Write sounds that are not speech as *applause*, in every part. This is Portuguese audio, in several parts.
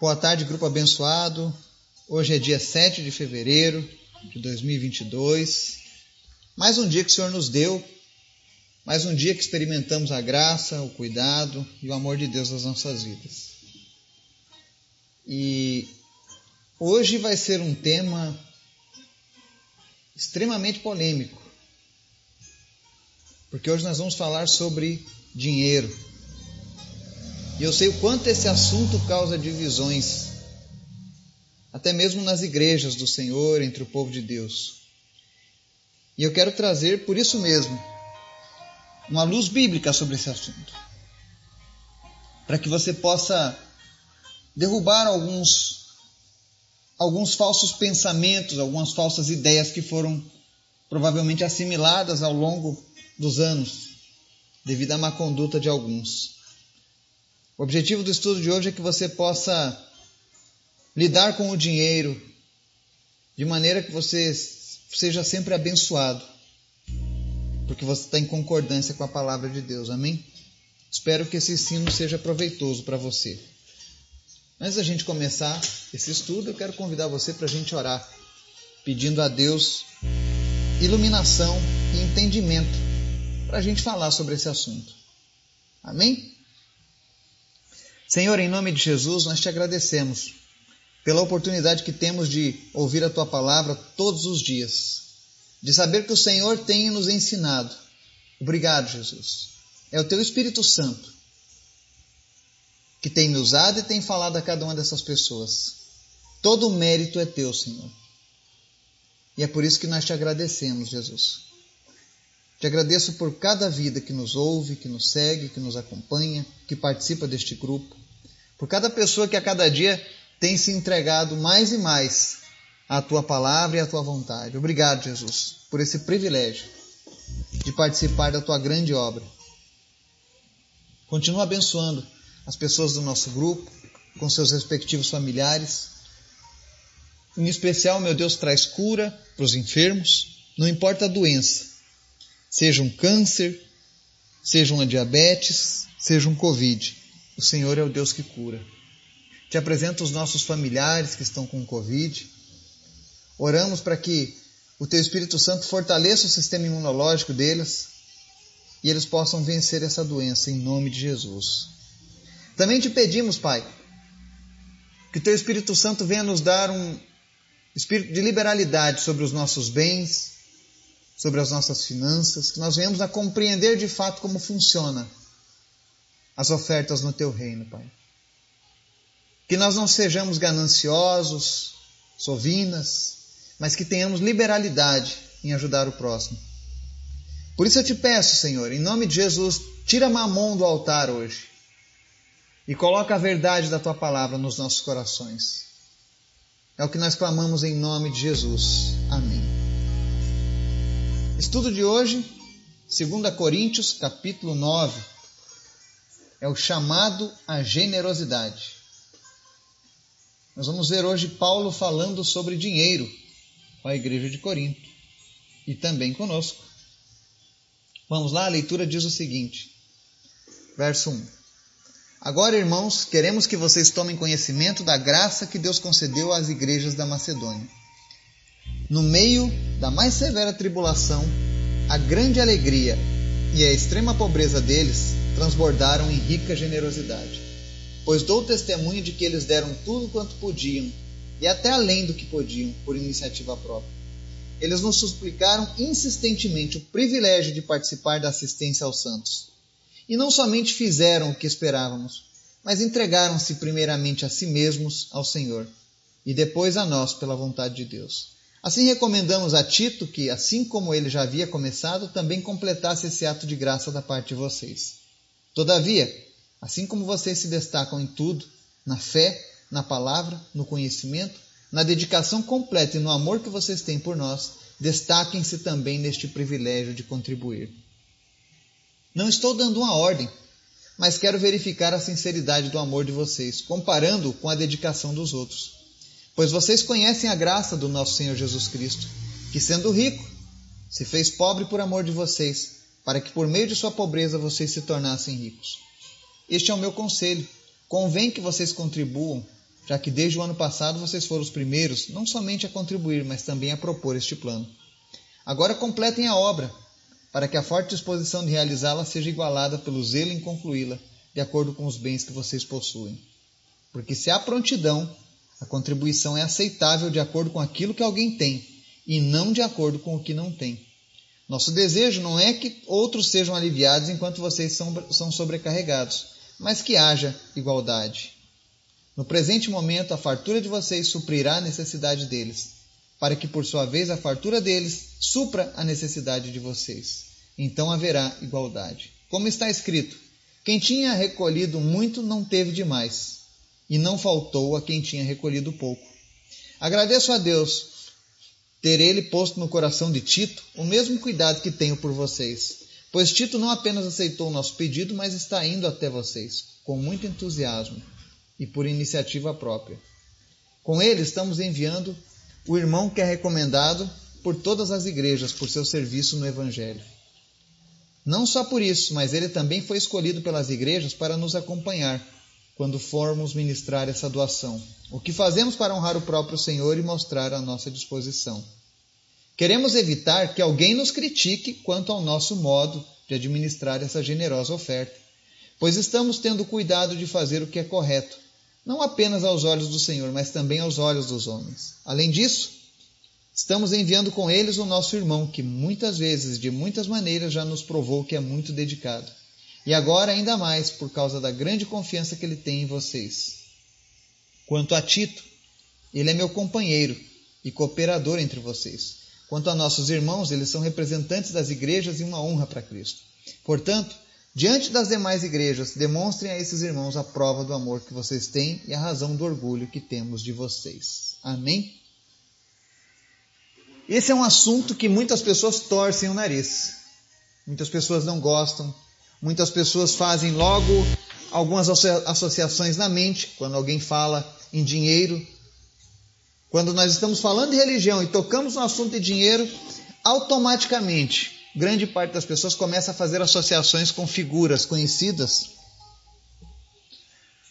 Boa tarde, grupo abençoado. Hoje é dia 7 de fevereiro de 2022. Mais um dia que o Senhor nos deu, mais um dia que experimentamos a graça, o cuidado e o amor de Deus nas nossas vidas. E hoje vai ser um tema extremamente polêmico, porque hoje nós vamos falar sobre dinheiro. E eu sei o quanto esse assunto causa divisões, até mesmo nas igrejas do Senhor, entre o povo de Deus. E eu quero trazer, por isso mesmo, uma luz bíblica sobre esse assunto, para que você possa derrubar alguns alguns falsos pensamentos, algumas falsas ideias que foram provavelmente assimiladas ao longo dos anos, devido à má conduta de alguns. O objetivo do estudo de hoje é que você possa lidar com o dinheiro de maneira que você seja sempre abençoado, porque você está em concordância com a palavra de Deus. Amém? Espero que esse ensino seja proveitoso para você. Antes da gente começar esse estudo, eu quero convidar você para a gente orar, pedindo a Deus iluminação e entendimento para a gente falar sobre esse assunto. Amém? Senhor, em nome de Jesus, nós te agradecemos pela oportunidade que temos de ouvir a tua palavra todos os dias, de saber que o Senhor tem nos ensinado. Obrigado, Jesus. É o teu Espírito Santo que tem me usado e tem falado a cada uma dessas pessoas. Todo o mérito é teu, Senhor. E é por isso que nós te agradecemos, Jesus. Te agradeço por cada vida que nos ouve, que nos segue, que nos acompanha, que participa deste grupo, por cada pessoa que a cada dia tem se entregado mais e mais à tua palavra e à tua vontade. Obrigado, Jesus, por esse privilégio de participar da tua grande obra. Continua abençoando as pessoas do nosso grupo, com seus respectivos familiares. Em especial, meu Deus, traz cura para os enfermos, não importa a doença, seja um câncer, seja uma diabetes, seja um Covid. O Senhor é o Deus que cura. Te apresento os nossos familiares que estão com Covid. Oramos para que o Teu Espírito Santo fortaleça o sistema imunológico deles e eles possam vencer essa doença em nome de Jesus. Também te pedimos, Pai, que o Teu Espírito Santo venha nos dar um espírito de liberalidade sobre os nossos bens, sobre as nossas finanças, que nós venhamos a compreender de fato como funciona as ofertas no teu reino, Pai. Que nós não sejamos gananciosos, sovinas, mas que tenhamos liberalidade em ajudar o próximo. Por isso eu te peço, Senhor, em nome de Jesus, tira mamão do altar hoje e coloca a verdade da tua palavra nos nossos corações. É o que nós clamamos em nome de Jesus. Amém. Estudo de hoje, 2 Coríntios, capítulo 9. É o chamado à generosidade. Nós vamos ver hoje Paulo falando sobre dinheiro com a igreja de Corinto e também conosco. Vamos lá, a leitura diz o seguinte, verso 1. Agora, irmãos, queremos que vocês tomem conhecimento da graça que Deus concedeu às igrejas da Macedônia no meio da mais severa tribulação, a grande alegria e a extrema pobreza deles transbordaram em rica generosidade. Pois dou testemunho de que eles deram tudo quanto podiam, e até além do que podiam, por iniciativa própria. Eles nos suplicaram insistentemente o privilégio de participar da assistência aos santos. E não somente fizeram o que esperávamos, mas entregaram-se primeiramente a si mesmos ao Senhor, e depois a nós pela vontade de Deus Assim recomendamos a Tito que, assim como ele já havia começado, também completasse esse ato de graça da parte de vocês. Todavia, assim como vocês se destacam em tudo, na fé, na palavra, no conhecimento, na dedicação completa e no amor que vocês têm por nós, destaquem-se também neste privilégio de contribuir. Não estou dando uma ordem, mas quero verificar a sinceridade do amor de vocês, comparando com a dedicação dos outros. Pois vocês conhecem a graça do nosso Senhor Jesus Cristo, que sendo rico, se fez pobre por amor de vocês, para que por meio de sua pobreza vocês se tornassem ricos. Este é o meu conselho. Convém que vocês contribuam já que desde o ano passado vocês foram os primeiros não somente a contribuir, mas também a propor este plano. Agora completem a obra, para que a forte disposição de realizá-la seja igualada pelo zelo em concluí-la, de acordo com os bens que vocês possuem. Porque se há prontidão, a contribuição é aceitável de acordo com aquilo que alguém tem e não de acordo com o que não tem. Nosso desejo não é que outros sejam aliviados enquanto vocês são, são sobrecarregados, mas que haja igualdade. No presente momento, a fartura de vocês suprirá a necessidade deles, para que, por sua vez, a fartura deles supra a necessidade de vocês. Então haverá igualdade. Como está escrito: quem tinha recolhido muito não teve demais, e não faltou a quem tinha recolhido pouco. Agradeço a Deus ter ele posto no coração de Tito o mesmo cuidado que tenho por vocês. Pois Tito não apenas aceitou o nosso pedido, mas está indo até vocês, com muito entusiasmo e por iniciativa própria. Com ele estamos enviando o irmão que é recomendado por todas as igrejas por seu serviço no Evangelho. Não só por isso, mas ele também foi escolhido pelas igrejas para nos acompanhar quando formos ministrar essa doação. O que fazemos para honrar o próprio Senhor e mostrar a nossa disposição. Queremos evitar que alguém nos critique quanto ao nosso modo de administrar essa generosa oferta, pois estamos tendo cuidado de fazer o que é correto, não apenas aos olhos do Senhor, mas também aos olhos dos homens. Além disso, estamos enviando com eles o nosso irmão, que muitas vezes, de muitas maneiras, já nos provou que é muito dedicado e agora ainda mais por causa da grande confiança que ele tem em vocês. Quanto a Tito, ele é meu companheiro e cooperador entre vocês. Quanto a nossos irmãos, eles são representantes das igrejas e uma honra para Cristo. Portanto, diante das demais igrejas, demonstrem a esses irmãos a prova do amor que vocês têm e a razão do orgulho que temos de vocês. Amém? Esse é um assunto que muitas pessoas torcem o nariz. Muitas pessoas não gostam, Muitas pessoas fazem logo algumas associações na mente quando alguém fala em dinheiro. Quando nós estamos falando de religião e tocamos no assunto de dinheiro, automaticamente grande parte das pessoas começa a fazer associações com figuras conhecidas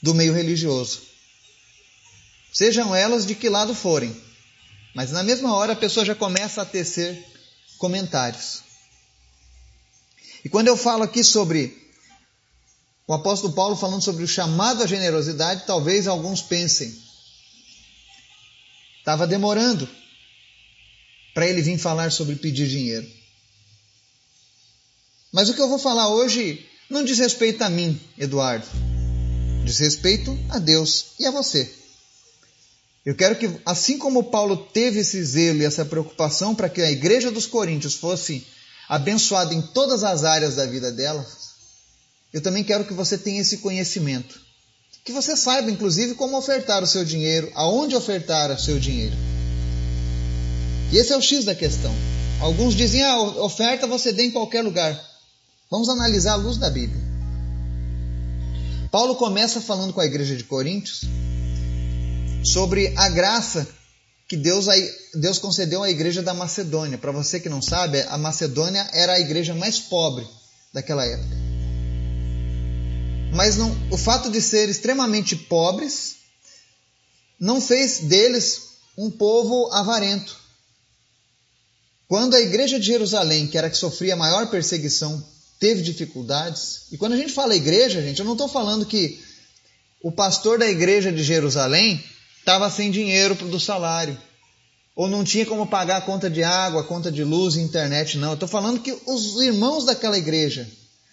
do meio religioso. Sejam elas de que lado forem. Mas na mesma hora a pessoa já começa a tecer comentários. E quando eu falo aqui sobre o apóstolo Paulo falando sobre o chamado à generosidade, talvez alguns pensem, estava demorando para ele vir falar sobre pedir dinheiro. Mas o que eu vou falar hoje não diz respeito a mim, Eduardo. Diz respeito a Deus e a você. Eu quero que, assim como Paulo teve esse zelo e essa preocupação para que a igreja dos Coríntios fosse abençoada em todas as áreas da vida dela, eu também quero que você tenha esse conhecimento. Que você saiba, inclusive, como ofertar o seu dinheiro, aonde ofertar o seu dinheiro. E esse é o X da questão. Alguns dizem, ah, oferta você dê em qualquer lugar. Vamos analisar a luz da Bíblia. Paulo começa falando com a igreja de Coríntios sobre a graça que Deus, Deus concedeu à igreja da Macedônia. Para você que não sabe, a Macedônia era a igreja mais pobre daquela época. Mas não, o fato de ser extremamente pobres não fez deles um povo avarento. Quando a igreja de Jerusalém, que era que sofria a maior perseguição, teve dificuldades, e quando a gente fala igreja, gente, eu não estou falando que o pastor da igreja de Jerusalém estava sem dinheiro do salário. Ou não tinha como pagar a conta de água, a conta de luz e internet, não. Estou falando que os irmãos daquela igreja,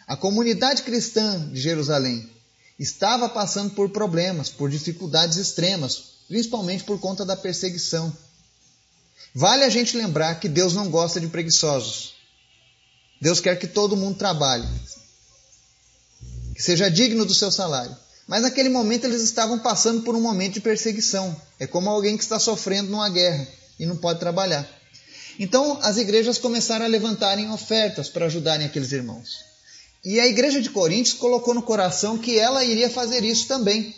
a comunidade cristã de Jerusalém, estava passando por problemas, por dificuldades extremas, principalmente por conta da perseguição. Vale a gente lembrar que Deus não gosta de preguiçosos. Deus quer que todo mundo trabalhe, que seja digno do seu salário. Mas naquele momento eles estavam passando por um momento de perseguição. É como alguém que está sofrendo numa guerra e não pode trabalhar. Então as igrejas começaram a levantarem ofertas para ajudarem aqueles irmãos. E a igreja de Coríntios colocou no coração que ela iria fazer isso também.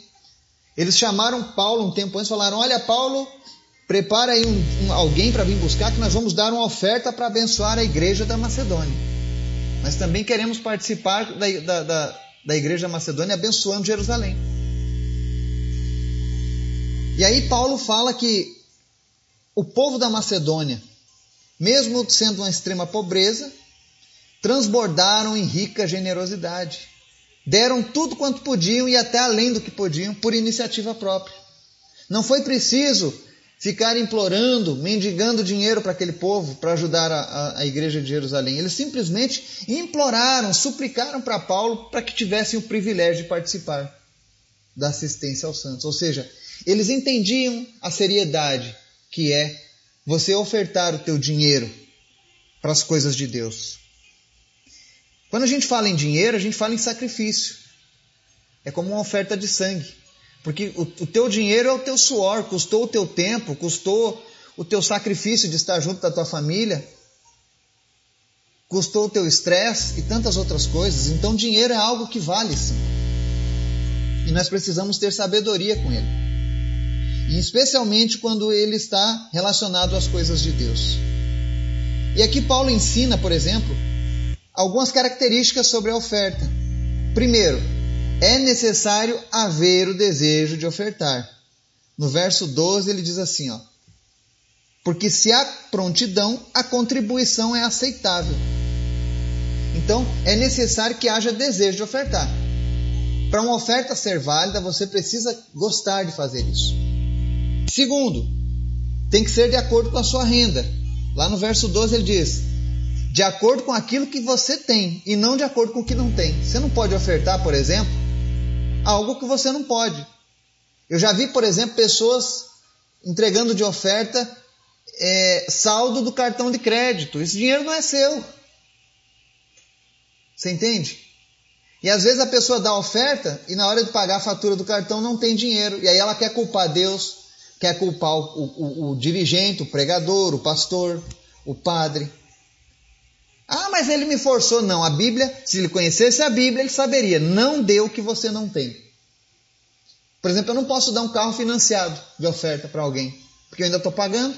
Eles chamaram Paulo um tempo antes e falaram: Olha, Paulo, prepara aí um, um, alguém para vir buscar, que nós vamos dar uma oferta para abençoar a igreja da Macedônia. Mas também queremos participar da, da, da da igreja macedônia abençoando Jerusalém. E aí Paulo fala que o povo da Macedônia, mesmo sendo uma extrema pobreza, transbordaram em rica generosidade. Deram tudo quanto podiam e até além do que podiam por iniciativa própria. Não foi preciso ficar implorando, mendigando dinheiro para aquele povo para ajudar a, a, a, igreja de Jerusalém. Eles simplesmente imploraram, suplicaram para Paulo para que tivessem o privilégio de participar da assistência aos santos. Ou seja, eles entendiam a seriedade que é você ofertar o teu dinheiro para as coisas de Deus. Quando a gente fala em dinheiro, a gente fala em sacrifício. É como uma oferta de sangue. Porque o, o teu dinheiro é o teu suor, custou o teu tempo, custou o teu sacrifício de estar junto da tua família, custou o teu estresse e tantas outras coisas. Então, dinheiro é algo que vale sim. E nós precisamos ter sabedoria com ele. E especialmente quando ele está relacionado às coisas de Deus. E aqui Paulo ensina, por exemplo, algumas características sobre a oferta. Primeiro, é necessário haver o desejo de ofertar. No verso 12 ele diz assim, ó: Porque se há prontidão, a contribuição é aceitável. Então, é necessário que haja desejo de ofertar. Para uma oferta ser válida, você precisa gostar de fazer isso. Segundo, tem que ser de acordo com a sua renda. Lá no verso 12 ele diz: de acordo com aquilo que você tem e não de acordo com o que não tem. Você não pode ofertar, por exemplo, algo que você não pode. Eu já vi, por exemplo, pessoas entregando de oferta é, saldo do cartão de crédito. Esse dinheiro não é seu. Você entende? E às vezes a pessoa dá oferta e na hora de pagar a fatura do cartão não tem dinheiro. E aí ela quer culpar Deus, quer culpar o, o, o dirigente, o pregador, o pastor, o padre. Ah, mas ele me forçou. Não, a Bíblia, se ele conhecesse a Bíblia, ele saberia. Não dê o que você não tem. Por exemplo, eu não posso dar um carro financiado de oferta para alguém, porque eu ainda estou pagando.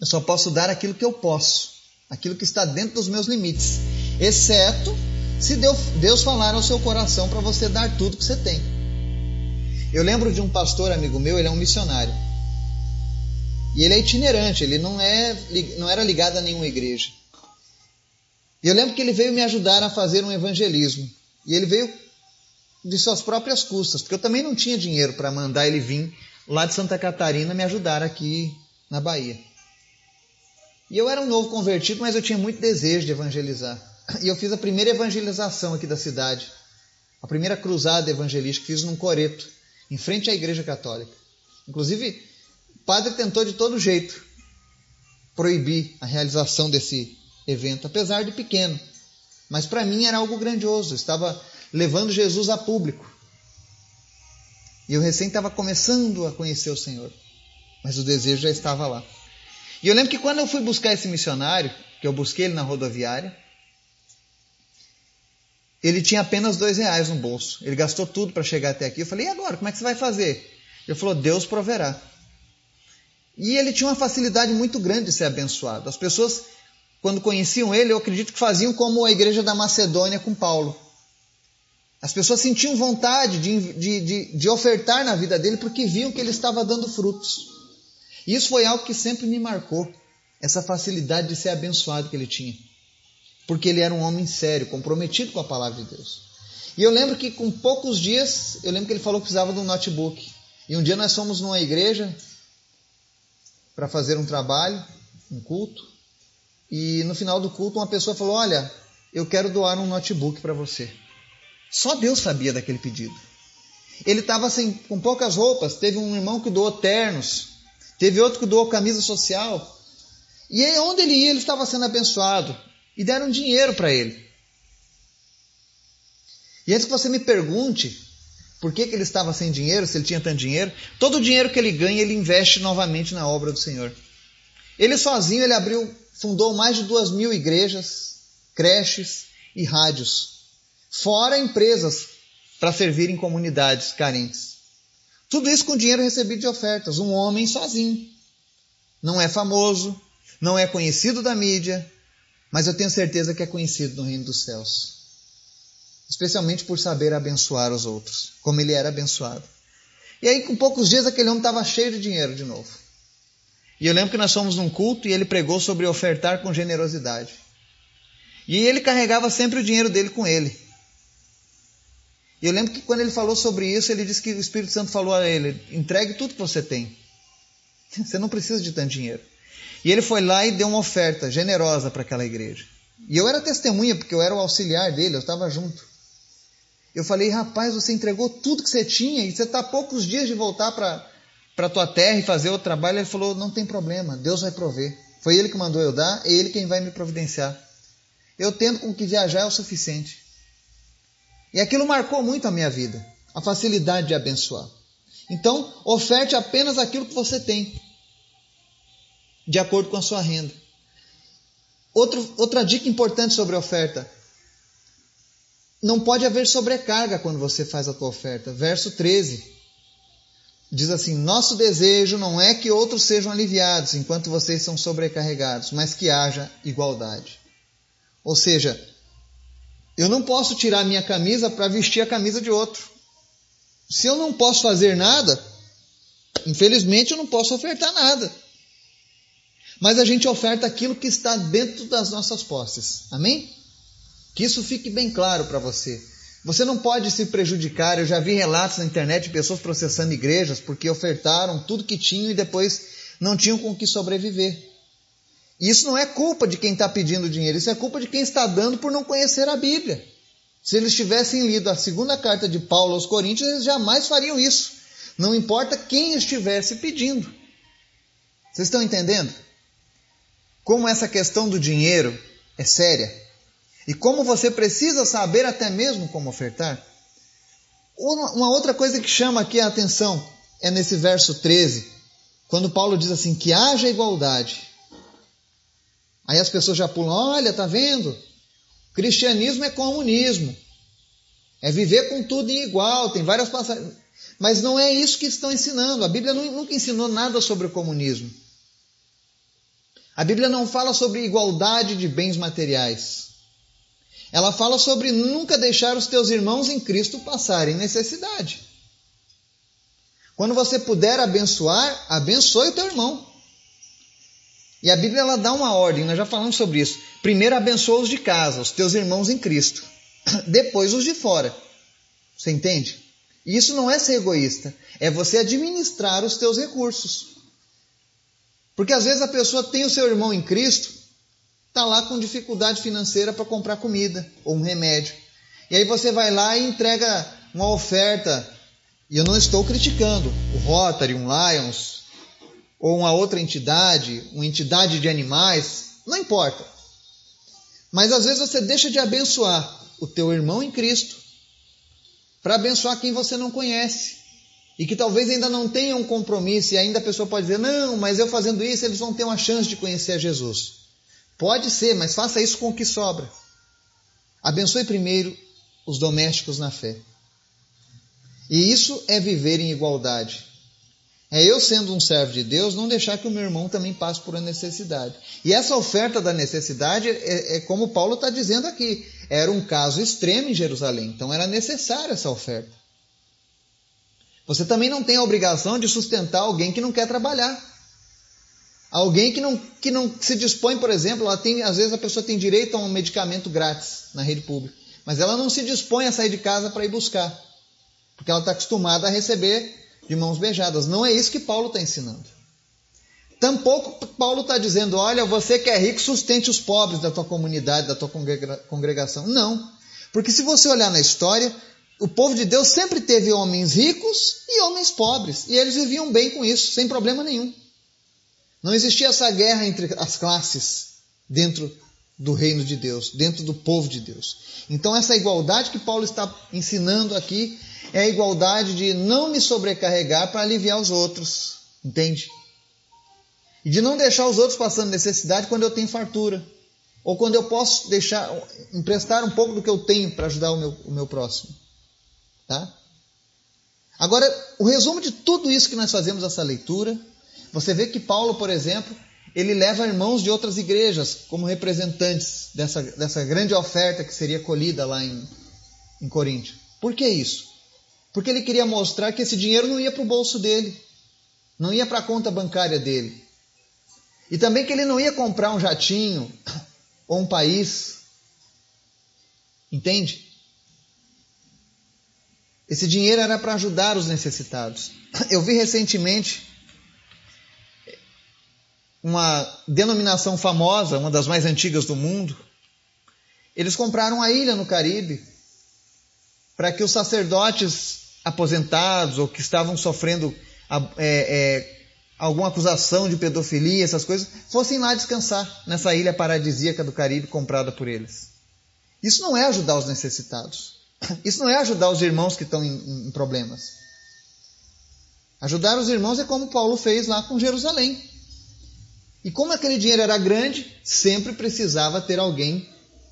Eu só posso dar aquilo que eu posso, aquilo que está dentro dos meus limites, exceto se Deus falar ao seu coração para você dar tudo que você tem. Eu lembro de um pastor amigo meu, ele é um missionário. E ele é itinerante, ele não, é, não era ligado a nenhuma igreja. E eu lembro que ele veio me ajudar a fazer um evangelismo. E ele veio de suas próprias custas, porque eu também não tinha dinheiro para mandar ele vir lá de Santa Catarina me ajudar aqui na Bahia. E eu era um novo convertido, mas eu tinha muito desejo de evangelizar. E eu fiz a primeira evangelização aqui da cidade, a primeira cruzada evangelística, fiz num coreto, em frente à Igreja Católica. Inclusive, o padre tentou de todo jeito proibir a realização desse evento, apesar de pequeno. Mas para mim era algo grandioso, estava levando Jesus a público. E eu recém estava começando a conhecer o Senhor, mas o desejo já estava lá. E eu lembro que quando eu fui buscar esse missionário, que eu busquei ele na rodoviária, ele tinha apenas dois reais no bolso. Ele gastou tudo para chegar até aqui. Eu falei, e agora? Como é que você vai fazer? Ele falou, Deus proverá. E ele tinha uma facilidade muito grande de ser abençoado. As pessoas quando conheciam ele, eu acredito que faziam como a igreja da Macedônia com Paulo. As pessoas sentiam vontade de, de, de, de, ofertar na vida dele porque viam que ele estava dando frutos. E isso foi algo que sempre me marcou, essa facilidade de ser abençoado que ele tinha. Porque ele era um homem sério, comprometido com a palavra de Deus. E eu lembro que com poucos dias, eu lembro que ele falou que precisava de um notebook. E um dia nós fomos numa igreja para fazer um trabalho, um culto. E no final do culto, uma pessoa falou: Olha, eu quero doar um notebook para você. Só Deus sabia daquele pedido. Ele estava com poucas roupas. Teve um irmão que doou ternos. Teve outro que doou camisa social. E aí, onde ele ia, ele estava sendo abençoado. E deram dinheiro para ele. E antes que você me pergunte por que, que ele estava sem dinheiro, se ele tinha tanto dinheiro, todo o dinheiro que ele ganha, ele investe novamente na obra do Senhor. Ele sozinho, ele abriu fundou mais de duas mil igrejas, creches e rádios, fora empresas para servir em comunidades carentes. Tudo isso com dinheiro recebido de ofertas. Um homem sozinho. Não é famoso, não é conhecido da mídia, mas eu tenho certeza que é conhecido no reino dos céus. Especialmente por saber abençoar os outros, como ele era abençoado. E aí, com poucos dias, aquele homem estava cheio de dinheiro de novo. E eu lembro que nós fomos num culto e ele pregou sobre ofertar com generosidade. E ele carregava sempre o dinheiro dele com ele. E eu lembro que quando ele falou sobre isso, ele disse que o Espírito Santo falou a ele: entregue tudo que você tem. *laughs* Você não precisa de tanto dinheiro. E ele foi lá e deu uma oferta generosa para aquela igreja. E eu era testemunha, porque eu era o auxiliar dele, eu estava junto. Eu falei, rapaz, você entregou tudo que você tinha e você está a poucos dias de voltar para para tua terra e fazer o trabalho, ele falou: não tem problema, Deus vai prover. Foi ele que mandou eu dar, é ele quem vai me providenciar. Eu tento com que viajar é o suficiente. E aquilo marcou muito a minha vida, a facilidade de abençoar. Então, oferte apenas aquilo que você tem, de acordo com a sua renda. Outro, outra dica importante sobre oferta: não pode haver sobrecarga quando você faz a tua oferta. Verso 13 diz assim: Nosso desejo não é que outros sejam aliviados enquanto vocês são sobrecarregados, mas que haja igualdade. Ou seja, eu não posso tirar minha camisa para vestir a camisa de outro. Se eu não posso fazer nada, infelizmente eu não posso ofertar nada. Mas a gente oferta aquilo que está dentro das nossas posses. Amém? Que isso fique bem claro para você. Você não pode se prejudicar. Eu já vi relatos na internet de pessoas processando igrejas porque ofertaram tudo que tinham e depois não tinham com que sobreviver. E isso não é culpa de quem está pedindo dinheiro, isso é culpa de quem está dando por não conhecer a Bíblia. Se eles tivessem lido a segunda carta de Paulo aos Coríntios, eles jamais fariam isso. Não importa quem estivesse pedindo. Vocês estão entendendo? Como essa questão do dinheiro é séria. E como você precisa saber até mesmo como ofertar. Uma outra coisa que chama aqui a atenção é nesse verso 13, quando Paulo diz assim: que haja igualdade. Aí as pessoas já pulam: olha, tá vendo? cristianismo é comunismo. É viver com tudo em igual, tem várias passagens. Mas não é isso que estão ensinando. A Bíblia nunca ensinou nada sobre o comunismo. A Bíblia não fala sobre igualdade de bens materiais. Ela fala sobre nunca deixar os teus irmãos em Cristo passarem necessidade. Quando você puder abençoar, abençoe o teu irmão. E a Bíblia ela dá uma ordem, nós já falamos sobre isso. Primeiro abençoa os de casa, os teus irmãos em Cristo. *clears throat* Depois os de fora. Você entende? E isso não é ser egoísta, é você administrar os teus recursos. Porque às vezes a pessoa tem o seu irmão em Cristo, está lá com dificuldade financeira para comprar comida ou um remédio. E aí você vai lá e entrega uma oferta. E eu não estou criticando o Rotary, um Lions, ou uma outra entidade, uma entidade de animais, não importa. Mas às vezes você deixa de abençoar o teu irmão em Cristo para abençoar quem você não conhece e que talvez ainda não tenha um compromisso e ainda a pessoa pode dizer: "Não, mas eu fazendo isso eles vão ter uma chance de conhecer a Jesus". Pode ser, mas faça isso com o que sobra. Abençoe primeiro os domésticos na fé. E isso é viver em igualdade. É eu, sendo um servo de Deus, não deixar que o meu irmão também passe por uma necessidade. E essa oferta da necessidade é, é como Paulo está dizendo aqui. Era um caso extremo em Jerusalém, então era necessária essa oferta. Você também não tem a obrigação de sustentar alguém que não quer trabalhar. Alguém que não, que não se dispõe, por exemplo, ela tem, às vezes a pessoa tem direito a um medicamento grátis na rede pública, mas ela não se dispõe a sair de casa para ir buscar, porque ela está acostumada a receber de mãos beijadas. Não é isso que Paulo está ensinando. Tampouco Paulo está dizendo, olha, você que é rico, sustente os pobres da tua comunidade, da tua congregação. Não. Porque se você olhar na história, o povo de Deus sempre teve homens ricos e homens pobres. E eles viviam bem com isso, sem problema nenhum. Não existia essa guerra entre as classes dentro do reino de Deus, dentro do povo de Deus. Então, essa igualdade que Paulo está ensinando aqui é a igualdade de não me sobrecarregar para aliviar os outros, entende? E de não deixar os outros passando necessidade quando eu tenho fartura, ou quando eu posso deixar emprestar um pouco do que eu tenho para ajudar o meu, o meu próximo, tá? Agora, o resumo de tudo isso que nós fazemos essa leitura você vê que Paulo, por exemplo, ele leva irmãos de outras igrejas como representantes dessa, dessa grande oferta que seria colhida lá em, em Coríntio. Por que isso? Porque ele queria mostrar que esse dinheiro não ia para o bolso dele, não ia para a conta bancária dele. E também que ele não ia comprar um jatinho *coughs* ou um país. Entende? Esse dinheiro era para ajudar os necessitados. *coughs* Eu vi recentemente uma denominação famosa, uma das mais antigas do mundo. Eles compraram a ilha no Caribe para que os sacerdotes aposentados ou que estavam sofrendo é, é, alguma acusação de pedofilia, essas coisas, fossem lá descansar nessa ilha paradisíaca do Caribe comprada por eles. Isso não é ajudar os necessitados. Isso não é ajudar os irmãos que estão em, em problemas. Ajudar os irmãos é como Paulo fez lá com Jerusalém. E como aquele dinheiro era grande, sempre precisava ter alguém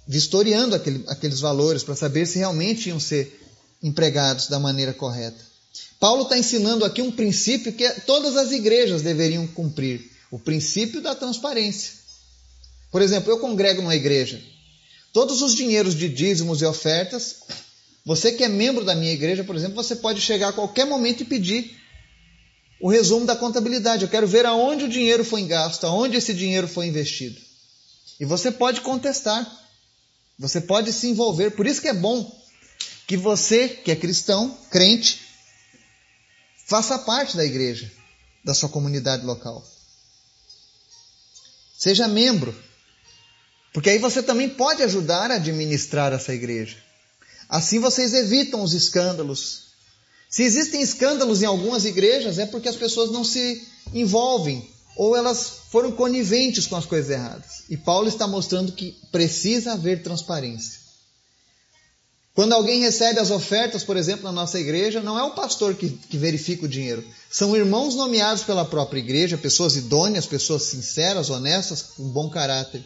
vistoriando aquele, aqueles valores para saber se realmente iam ser empregados da maneira correta. Paulo está ensinando aqui um princípio que todas as igrejas deveriam cumprir: o princípio da transparência. Por exemplo, eu congrego numa igreja. Todos os dinheiros de dízimos e ofertas, você que é membro da minha igreja, por exemplo, você pode chegar a qualquer momento e pedir o resumo da contabilidade. Eu quero ver aonde o dinheiro foi gasto, aonde esse dinheiro foi investido. E você pode contestar. Você pode se envolver. Por isso que é bom que você, que é cristão, crente, Faça parte da igreja, da sua comunidade local. Seja membro, porque aí você também pode ajudar a administrar essa igreja. Assim vocês evitam os escândalos. Se existem escândalos em algumas igrejas, é porque as pessoas não se envolvem ou elas foram coniventes com as coisas erradas. E Paulo está mostrando que precisa haver transparência. Quando alguém recebe as ofertas, por exemplo, na nossa igreja, não é o pastor que, que, verifica o dinheiro. São irmãos nomeados pela própria igreja, pessoas idôneas, pessoas sinceras, honestas, com bom caráter.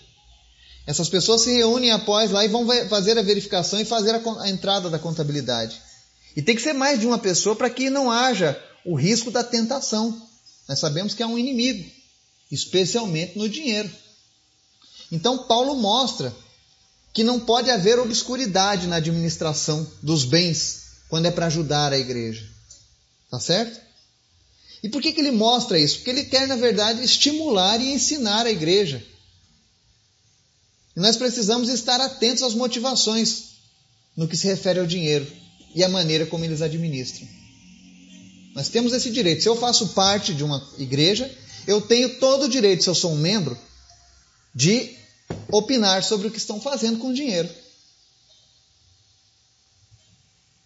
Essas pessoas se reúnem após lá e vão fazer a verificação e fazer a, a entrada da contabilidade. E tem que ser mais de uma pessoa para que não haja o risco da tentação. Nós sabemos que é um inimigo, especialmente no dinheiro. Então, Paulo mostra que não pode haver obscuridade na administração dos bens quando é para ajudar a igreja. Tá certo? E por que, que ele mostra isso? Porque ele quer, na verdade, estimular e ensinar a igreja. E nós precisamos estar atentos às motivações no que se refere ao dinheiro e à maneira como eles administram. Nós temos esse direito. Se eu faço parte de uma igreja, eu tenho todo o direito, se eu sou um membro, de opinar sobre o que estão fazendo com o dinheiro.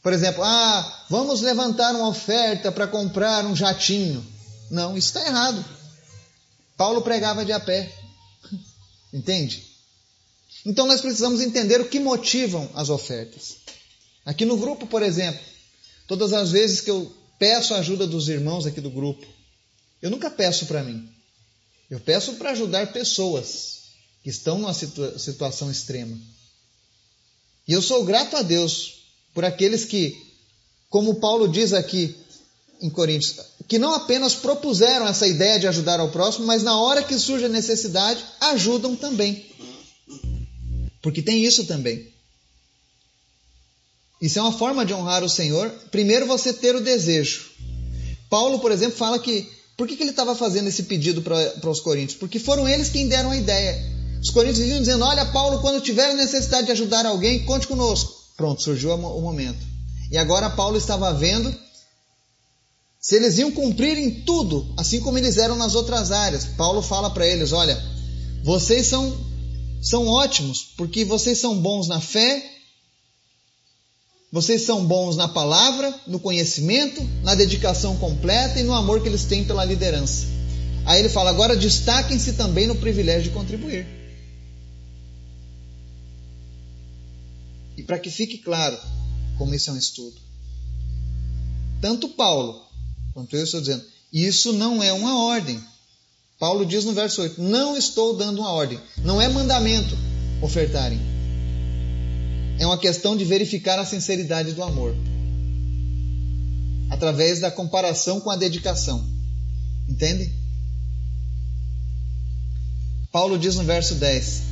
Por exemplo, ah, vamos levantar uma oferta para comprar um jatinho. Não, isso está errado. Paulo pregava de a pé. *laughs* Entende? Então nós precisamos entender o que motivam as ofertas. Aqui no grupo, por exemplo, todas as vezes que eu peço a ajuda dos irmãos aqui do grupo, eu nunca peço para mim. Eu peço para ajudar pessoas que estão numa situa situação extrema. E eu sou grato a Deus por aqueles que, como Paulo diz aqui em Coríntios, que não apenas propuseram essa ideia de ajudar ao próximo, mas na hora que surge a necessidade, ajudam também. Porque tem isso também. Isso é uma forma de honrar o Senhor. Primeiro você ter o desejo. Paulo, por exemplo, fala que. Por que, que ele estava fazendo esse pedido para os coríntios? Porque foram eles quem deram a ideia. Os coríntios viviam dizendo: Olha, Paulo, quando tiver necessidade de ajudar alguém, conte conosco. Pronto, surgiu o momento. E agora Paulo estava vendo se eles iam cumprir em tudo, assim como eles eram nas outras áreas. Paulo fala para eles: Olha, vocês são, são ótimos, porque vocês são bons na fé, vocês são bons na palavra, no conhecimento, na dedicação completa e no amor que eles têm pela liderança. Aí ele fala: agora destaquem-se também no privilégio de contribuir. E para que fique claro como isso é um estudo. Tanto Paulo quanto eu estou dizendo, isso não é uma ordem. Paulo diz no verso 8: Não estou dando uma ordem. Não é mandamento ofertarem. É uma questão de verificar a sinceridade do amor. Através da comparação com a dedicação. Entende? Paulo diz no verso 10: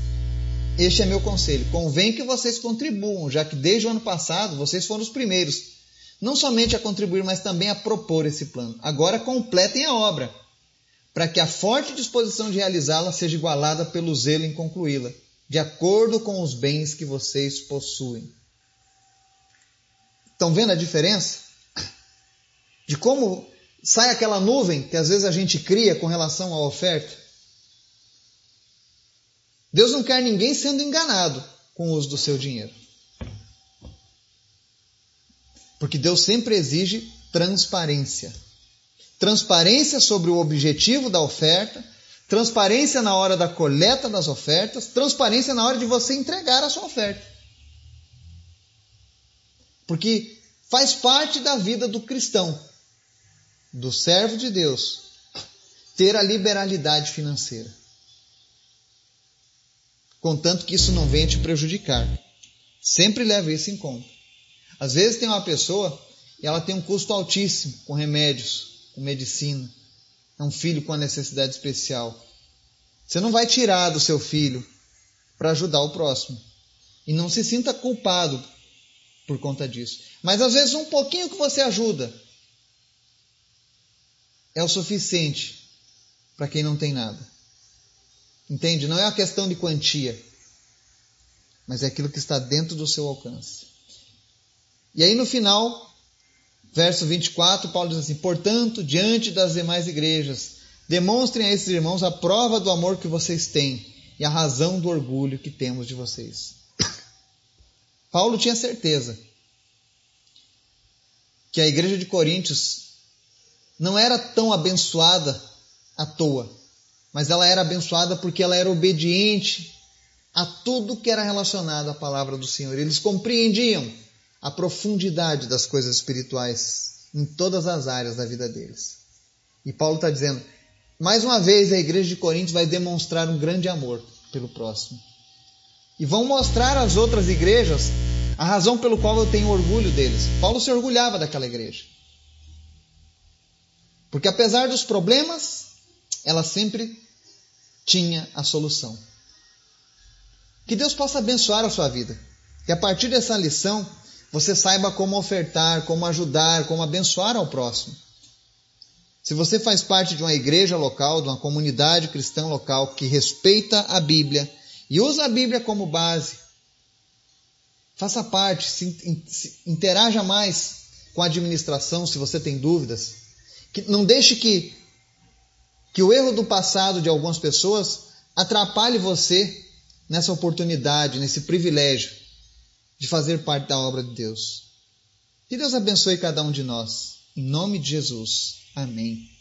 este é meu conselho. Convém que vocês contribuam, já que desde o ano passado vocês foram os primeiros. não somente a contribuir, mas também a propor esse plano. Agora completem a obra, para que a forte disposição de realizá-la seja igualada pelo zelo em concluí-la, de acordo com os bens que vocês possuem. Estão vendo a diferença? De como sai aquela nuvem que às vezes a gente cria com relação à oferta? Deus não quer ninguém sendo enganado com o uso do seu dinheiro. Porque Deus sempre exige transparência. Transparência sobre o objetivo da oferta, transparência na hora da coleta das ofertas, transparência na hora de você entregar a sua oferta. Porque faz parte da vida do cristão, do servo de Deus, ter a liberalidade financeira. Contanto que isso não venha te prejudicar. Sempre leve isso em conta. Às vezes tem uma pessoa e ela tem um custo altíssimo com remédios, com medicina. É um filho com uma necessidade especial. Você não vai tirar do seu filho para ajudar o próximo. E não se sinta culpado por conta disso. Mas às vezes um pouquinho que você ajuda é o suficiente para quem não tem nada. Entende? Não é uma questão de quantia, mas é aquilo que está dentro do seu alcance. E aí no final, verso 24, Paulo diz assim: Portanto, diante das demais igrejas, demonstrem a esses irmãos a prova do amor que vocês têm e a razão do orgulho que temos de vocês. *coughs* Paulo tinha certeza que a igreja de Coríntios não era tão abençoada à toa, mas ela era abençoada porque ela era obediente a tudo que era relacionado à palavra do Senhor. Eles compreendiam a profundidade das coisas espirituais em todas as áreas da vida deles. E Paulo está dizendo: mais uma vez a igreja de Corinto vai demonstrar um grande amor pelo próximo. E vão mostrar às outras igrejas a razão pelo qual eu tenho orgulho deles. Paulo se orgulhava daquela igreja. Porque apesar dos problemas, ela sempre tinha a solução. Que Deus possa abençoar a sua vida. Que a partir dessa lição você saiba como ofertar, como ajudar, como abençoar ao próximo. Se você faz parte de uma igreja local, de uma comunidade cristã local que respeita a Bíblia e usa a Bíblia como base, faça parte, se, interaja mais com a administração se você tem dúvidas. Que, não deixe que, que o erro do passado de algumas pessoas atrapalhe você nessa oportunidade, nesse privilégio de fazer parte da obra de Deus. Que Deus abençoe cada um de nós. Em nome de Jesus. Amém.